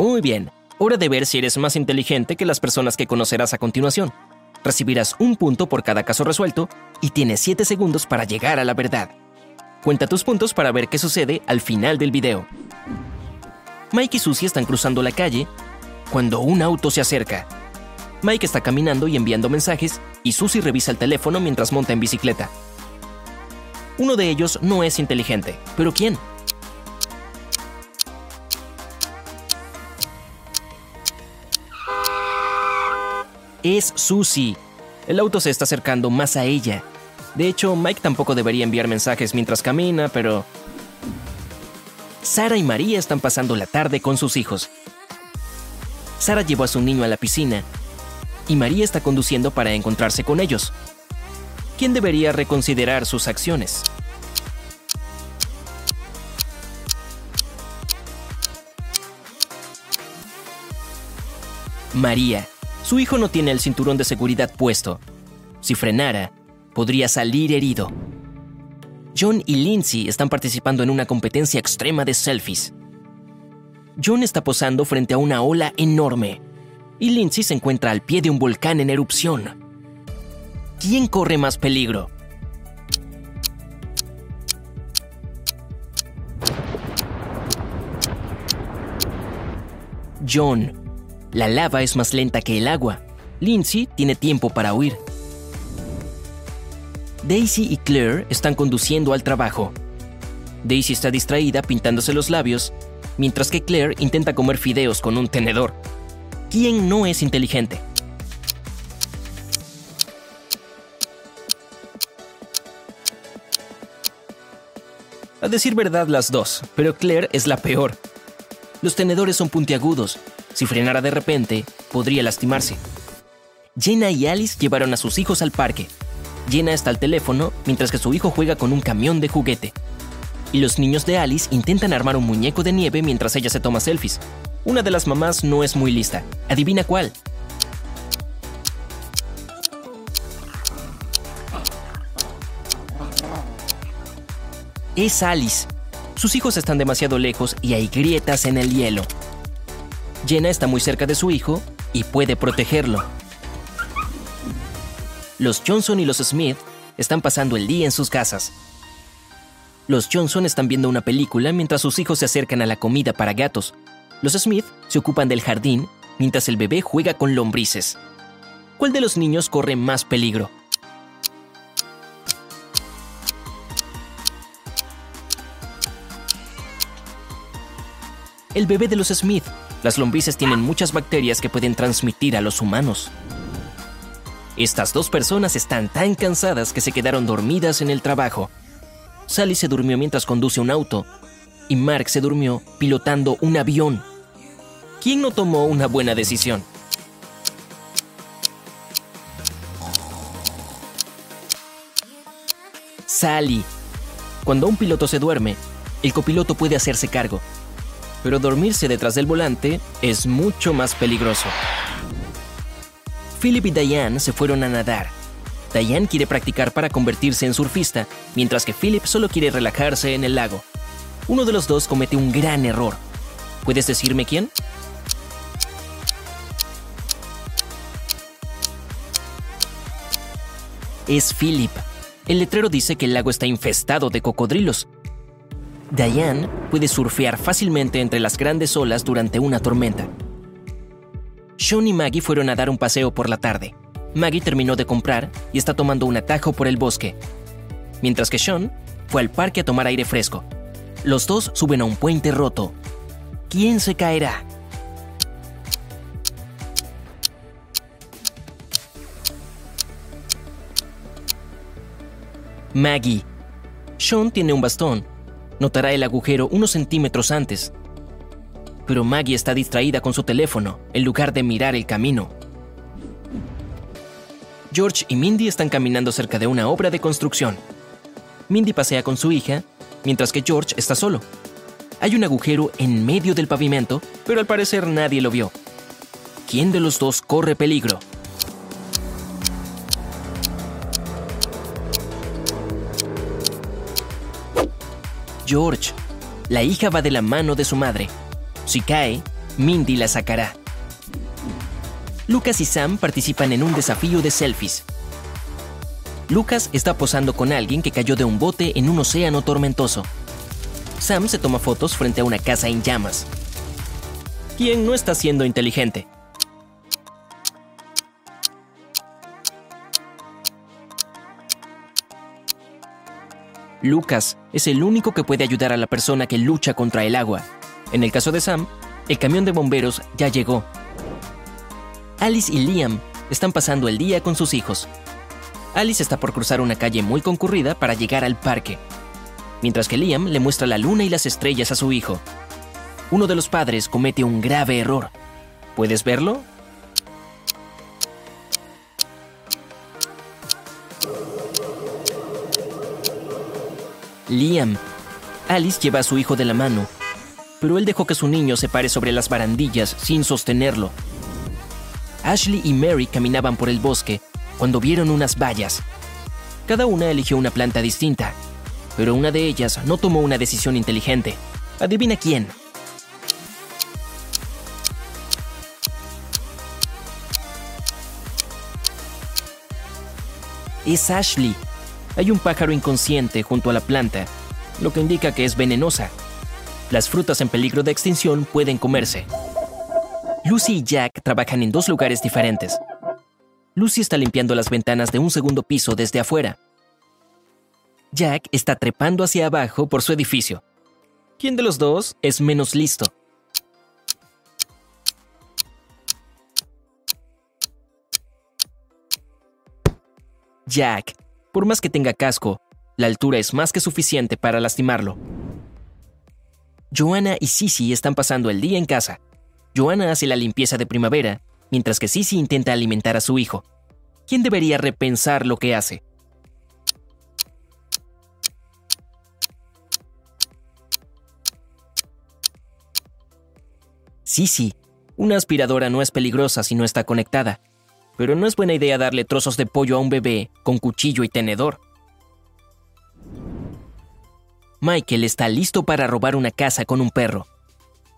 Muy bien, hora de ver si eres más inteligente que las personas que conocerás a continuación. Recibirás un punto por cada caso resuelto y tienes 7 segundos para llegar a la verdad. Cuenta tus puntos para ver qué sucede al final del video. Mike y Susie están cruzando la calle cuando un auto se acerca. Mike está caminando y enviando mensajes y Susie revisa el teléfono mientras monta en bicicleta. Uno de ellos no es inteligente, pero ¿quién? Es Susie. El auto se está acercando más a ella. De hecho, Mike tampoco debería enviar mensajes mientras camina, pero... Sara y María están pasando la tarde con sus hijos. Sara llevó a su niño a la piscina y María está conduciendo para encontrarse con ellos. ¿Quién debería reconsiderar sus acciones? María. Su hijo no tiene el cinturón de seguridad puesto. Si frenara, podría salir herido. John y Lindsay están participando en una competencia extrema de selfies. John está posando frente a una ola enorme y Lindsay se encuentra al pie de un volcán en erupción. ¿Quién corre más peligro? John. La lava es más lenta que el agua. Lindsay tiene tiempo para huir. Daisy y Claire están conduciendo al trabajo. Daisy está distraída pintándose los labios, mientras que Claire intenta comer fideos con un tenedor. ¿Quién no es inteligente? A decir verdad las dos, pero Claire es la peor. Los tenedores son puntiagudos. Si frenara de repente, podría lastimarse. Jenna y Alice llevaron a sus hijos al parque. Jenna está al teléfono mientras que su hijo juega con un camión de juguete. Y los niños de Alice intentan armar un muñeco de nieve mientras ella se toma selfies. Una de las mamás no es muy lista. Adivina cuál. Es Alice. Sus hijos están demasiado lejos y hay grietas en el hielo. Jenna está muy cerca de su hijo y puede protegerlo. Los Johnson y los Smith están pasando el día en sus casas. Los Johnson están viendo una película mientras sus hijos se acercan a la comida para gatos. Los Smith se ocupan del jardín mientras el bebé juega con lombrices. ¿Cuál de los niños corre más peligro? El bebé de los Smith. Las lombrices tienen muchas bacterias que pueden transmitir a los humanos. Estas dos personas están tan cansadas que se quedaron dormidas en el trabajo. Sally se durmió mientras conduce un auto y Mark se durmió pilotando un avión. ¿Quién no tomó una buena decisión? Sally. Cuando un piloto se duerme, el copiloto puede hacerse cargo, pero dormirse detrás del volante es mucho más peligroso. Philip y Diane se fueron a nadar. Diane quiere practicar para convertirse en surfista, mientras que Philip solo quiere relajarse en el lago. Uno de los dos comete un gran error. ¿Puedes decirme quién? Es Philip. El letrero dice que el lago está infestado de cocodrilos. Diane puede surfear fácilmente entre las grandes olas durante una tormenta. Sean y Maggie fueron a dar un paseo por la tarde. Maggie terminó de comprar y está tomando un atajo por el bosque, mientras que Sean fue al parque a tomar aire fresco. Los dos suben a un puente roto. ¿Quién se caerá? Maggie. Sean tiene un bastón. Notará el agujero unos centímetros antes. Pero Maggie está distraída con su teléfono en lugar de mirar el camino. George y Mindy están caminando cerca de una obra de construcción. Mindy pasea con su hija, mientras que George está solo. Hay un agujero en medio del pavimento, pero al parecer nadie lo vio. ¿Quién de los dos corre peligro? George. La hija va de la mano de su madre. Si cae, Mindy la sacará. Lucas y Sam participan en un desafío de selfies. Lucas está posando con alguien que cayó de un bote en un océano tormentoso. Sam se toma fotos frente a una casa en llamas. ¿Quién no está siendo inteligente? Lucas es el único que puede ayudar a la persona que lucha contra el agua. En el caso de Sam, el camión de bomberos ya llegó. Alice y Liam están pasando el día con sus hijos. Alice está por cruzar una calle muy concurrida para llegar al parque, mientras que Liam le muestra la luna y las estrellas a su hijo. Uno de los padres comete un grave error. ¿Puedes verlo? Liam. Alice lleva a su hijo de la mano, pero él dejó que su niño se pare sobre las barandillas sin sostenerlo. Ashley y Mary caminaban por el bosque cuando vieron unas vallas. Cada una eligió una planta distinta, pero una de ellas no tomó una decisión inteligente. Adivina quién. Es Ashley. Hay un pájaro inconsciente junto a la planta, lo que indica que es venenosa. Las frutas en peligro de extinción pueden comerse. Lucy y Jack trabajan en dos lugares diferentes. Lucy está limpiando las ventanas de un segundo piso desde afuera. Jack está trepando hacia abajo por su edificio. ¿Quién de los dos es menos listo? Jack, por más que tenga casco, la altura es más que suficiente para lastimarlo. Joanna y Sissy están pasando el día en casa. Joanna hace la limpieza de primavera, mientras que Sissy intenta alimentar a su hijo. ¿Quién debería repensar lo que hace? Sissy, una aspiradora no es peligrosa si no está conectada, pero no es buena idea darle trozos de pollo a un bebé con cuchillo y tenedor. Michael está listo para robar una casa con un perro.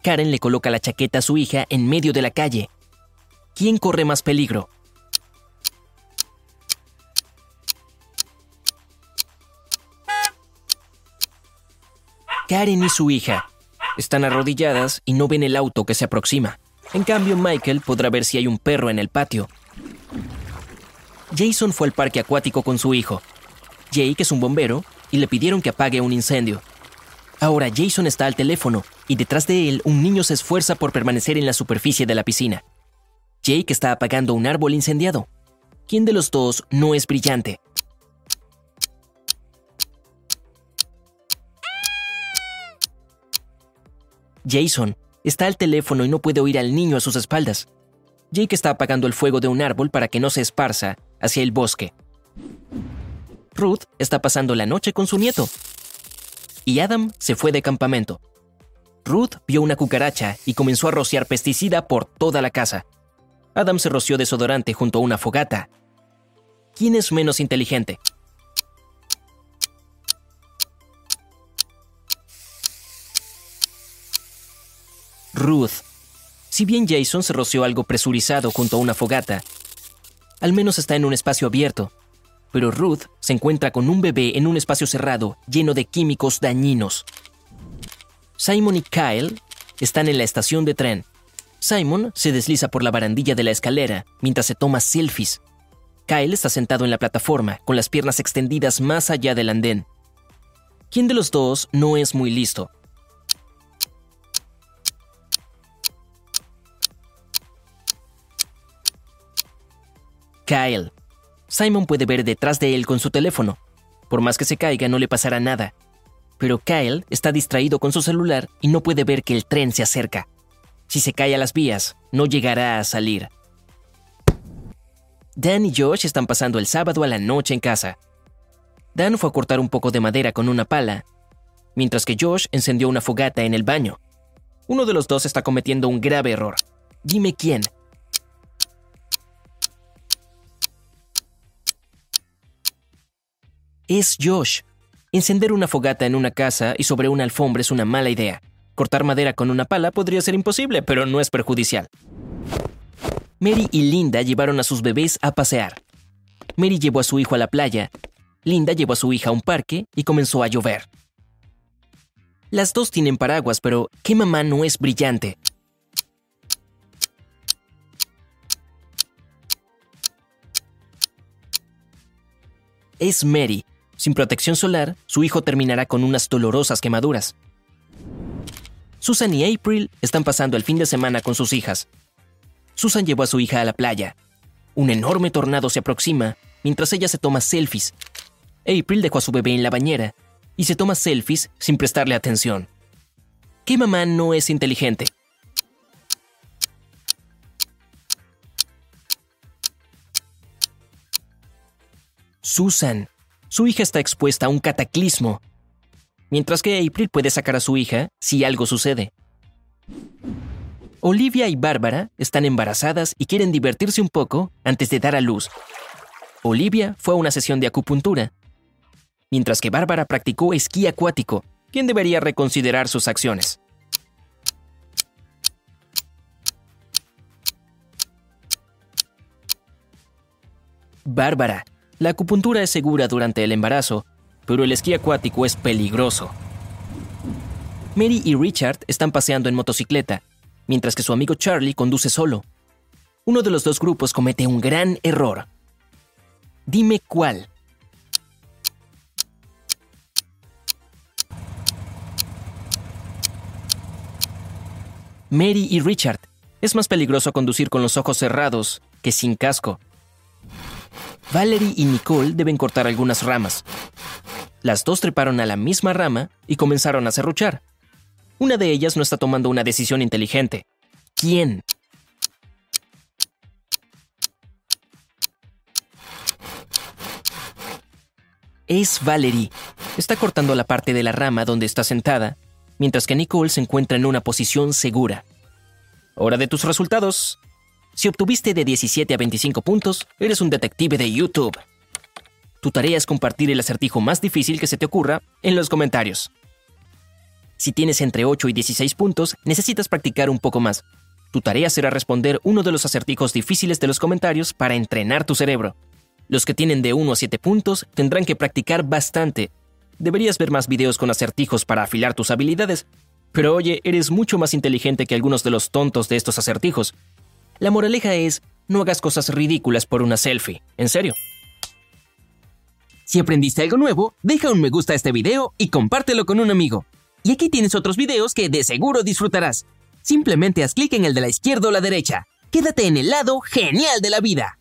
Karen le coloca la chaqueta a su hija en medio de la calle. ¿Quién corre más peligro? Karen y su hija están arrodilladas y no ven el auto que se aproxima. En cambio, Michael podrá ver si hay un perro en el patio. Jason fue al parque acuático con su hijo. Jake es un bombero y le pidieron que apague un incendio. Ahora Jason está al teléfono y detrás de él un niño se esfuerza por permanecer en la superficie de la piscina. Jake está apagando un árbol incendiado. ¿Quién de los dos no es brillante? Jason está al teléfono y no puede oír al niño a sus espaldas. Jake está apagando el fuego de un árbol para que no se esparza hacia el bosque. Ruth está pasando la noche con su nieto. Y Adam se fue de campamento. Ruth vio una cucaracha y comenzó a rociar pesticida por toda la casa. Adam se roció desodorante junto a una fogata. ¿Quién es menos inteligente? Ruth. Si bien Jason se roció algo presurizado junto a una fogata, al menos está en un espacio abierto. Pero Ruth se encuentra con un bebé en un espacio cerrado lleno de químicos dañinos. Simon y Kyle están en la estación de tren. Simon se desliza por la barandilla de la escalera mientras se toma selfies. Kyle está sentado en la plataforma con las piernas extendidas más allá del andén. ¿Quién de los dos no es muy listo? Kyle. Simon puede ver detrás de él con su teléfono. Por más que se caiga, no le pasará nada. Pero Kyle está distraído con su celular y no puede ver que el tren se acerca. Si se cae a las vías, no llegará a salir. Dan y Josh están pasando el sábado a la noche en casa. Dan fue a cortar un poco de madera con una pala, mientras que Josh encendió una fogata en el baño. Uno de los dos está cometiendo un grave error. Dime quién. Es Josh. Encender una fogata en una casa y sobre una alfombra es una mala idea. Cortar madera con una pala podría ser imposible, pero no es perjudicial. Mary y Linda llevaron a sus bebés a pasear. Mary llevó a su hijo a la playa, Linda llevó a su hija a un parque y comenzó a llover. Las dos tienen paraguas, pero ¿qué mamá no es brillante? Es Mary. Sin protección solar, su hijo terminará con unas dolorosas quemaduras. Susan y April están pasando el fin de semana con sus hijas. Susan llevó a su hija a la playa. Un enorme tornado se aproxima mientras ella se toma selfies. April dejó a su bebé en la bañera y se toma selfies sin prestarle atención. ¿Qué mamá no es inteligente? Susan. Su hija está expuesta a un cataclismo, mientras que April puede sacar a su hija si algo sucede. Olivia y Bárbara están embarazadas y quieren divertirse un poco antes de dar a luz. Olivia fue a una sesión de acupuntura, mientras que Bárbara practicó esquí acuático, quien debería reconsiderar sus acciones. Bárbara, la acupuntura es segura durante el embarazo, pero el esquí acuático es peligroso. Mary y Richard están paseando en motocicleta mientras que su amigo Charlie conduce solo. Uno de los dos grupos comete un gran error. Dime cuál. Mary y Richard. Es más peligroso conducir con los ojos cerrados que sin casco. Valerie y Nicole deben cortar algunas ramas. Las dos treparon a la misma rama y comenzaron a serruchar. Una de ellas no está tomando una decisión inteligente. ¿Quién? Es Valerie. Está cortando la parte de la rama donde está sentada, mientras que Nicole se encuentra en una posición segura. Hora de tus resultados. Si obtuviste de 17 a 25 puntos, eres un detective de YouTube. Tu tarea es compartir el acertijo más difícil que se te ocurra en los comentarios. Si tienes entre 8 y 16 puntos, necesitas practicar un poco más. Tu tarea será responder uno de los acertijos difíciles de los comentarios para entrenar tu cerebro. Los que tienen de 1 a 7 puntos tendrán que practicar bastante. Deberías ver más videos con acertijos para afilar tus habilidades. Pero oye, eres mucho más inteligente que algunos de los tontos de estos acertijos. La moraleja es, no hagas cosas ridículas por una selfie. En serio. Si aprendiste algo nuevo, deja un me gusta a este video y compártelo con un amigo. Y aquí tienes otros videos que de seguro disfrutarás. Simplemente haz clic en el de la izquierda o la derecha. Quédate en el lado genial de la vida.